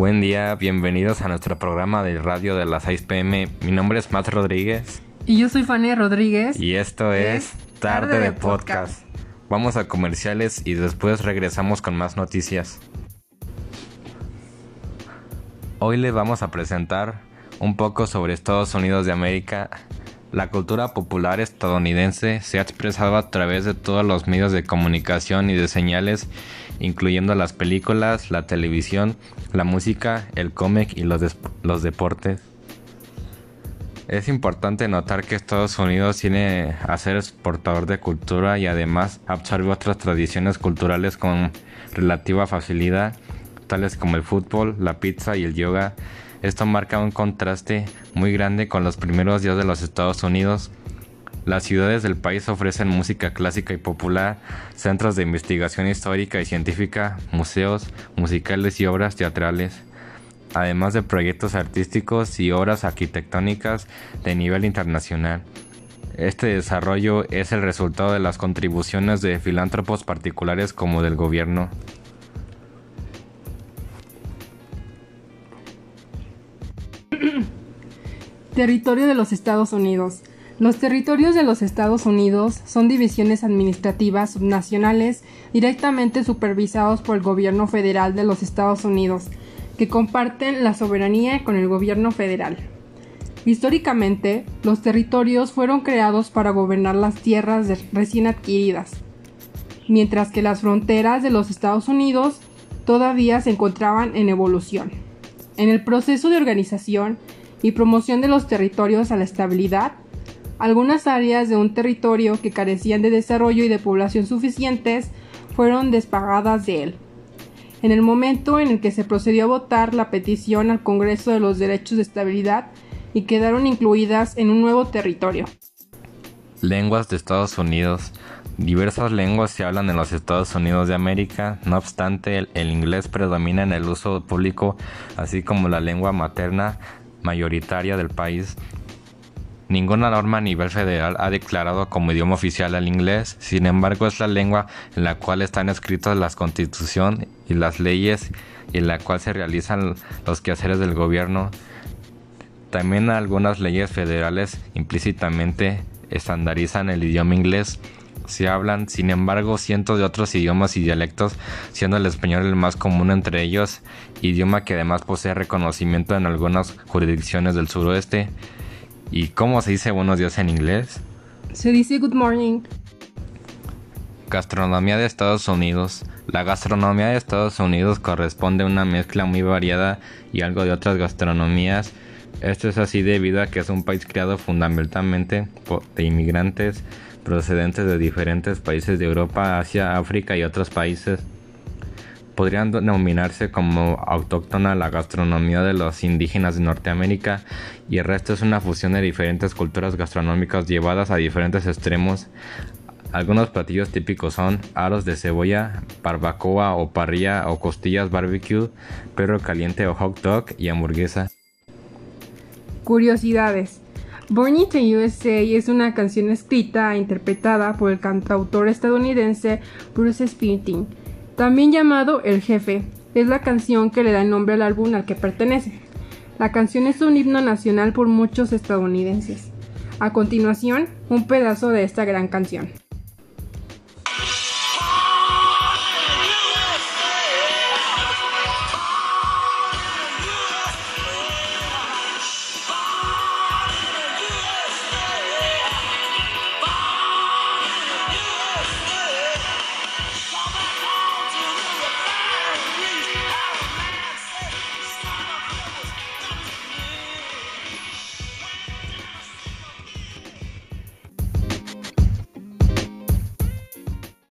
Buen día, bienvenidos a nuestro programa de radio de las 6 pm. Mi nombre es Matt Rodríguez. Y yo soy Fanny Rodríguez. Y esto es, Tarde, de, podcast. Vamos a comerciales y después regresamos con más noticias. Hoy les vamos a presentar un poco sobre Estados Unidos de América. La cultura popular estadounidense se ha expresado a través de todos los medios de comunicación y de señales, incluyendo las películas, la televisión, la música, el cómic y los, los deportes. Es importante notar que Estados Unidos tiene a ser exportador de cultura y además absorbe otras tradiciones culturales con relativa facilidad, tales como el fútbol, la pizza y el yoga. Esto marca un contraste muy grande con los primeros días de los Estados Unidos. Las ciudades del país ofrecen música clásica y popular, centros de investigación histórica y científica, museos, musicales y obras teatrales además de proyectos artísticos y obras arquitectónicas de nivel internacional. Este desarrollo es el resultado de las contribuciones de filántropos particulares como del gobierno. Territorio de los Estados Unidos. Los territorios de los Estados Unidos son divisiones administrativas subnacionales directamente supervisados por el gobierno federal de los Estados Unidos que comparten la soberanía con el gobierno federal. Históricamente, los territorios fueron creados para gobernar las tierras recién adquiridas, mientras que las fronteras de los Estados Unidos todavía se encontraban en evolución. En el proceso de organización y promoción de los territorios a la estabilidad, algunas áreas de un territorio que carecían de desarrollo y de población suficientes fueron despagadas de él en el momento en el que se procedió a votar la petición al Congreso de los Derechos de Estabilidad y quedaron incluidas en un nuevo territorio. Lenguas de Estados Unidos. Diversas lenguas se hablan en los Estados Unidos de América, no obstante el, el, inglés predomina en el uso público, así como la lengua materna mayoritaria del país. Ninguna norma a nivel federal ha declarado como idioma oficial al inglés, sin embargo es la lengua en la cual están escritas la constitución y las leyes y en la cual se realizan los quehaceres del gobierno. También algunas leyes federales implícitamente estandarizan el idioma inglés. Se hablan, sin embargo, cientos de otros idiomas y dialectos, siendo el español el más común entre ellos, idioma que además posee reconocimiento en algunas jurisdicciones del suroeste. ¿Y cómo se dice buenos días en inglés? Se dice good morning. Gastronomía de Estados Unidos. La gastronomía de Estados Unidos corresponde a una mezcla muy variada y algo de otras gastronomías. Esto es así debido a que es un país creado fundamentalmente de inmigrantes procedentes de diferentes países de Europa, Asia, África y otros países podrían denominarse como autóctona la gastronomía de los indígenas de Norteamérica y el resto es una fusión de diferentes culturas gastronómicas llevadas a diferentes extremos. Algunos platillos típicos son aros de cebolla, barbacoa o parrilla o costillas barbecue, perro caliente o hot dog y hamburguesa. Curiosidades. Born in the USA es una canción escrita e interpretada por el cantautor estadounidense Bruce Springsteen también llamado El Jefe, es la canción que le da el nombre al álbum al que pertenece. La canción es un himno nacional por muchos estadounidenses. A continuación, un pedazo de esta gran canción.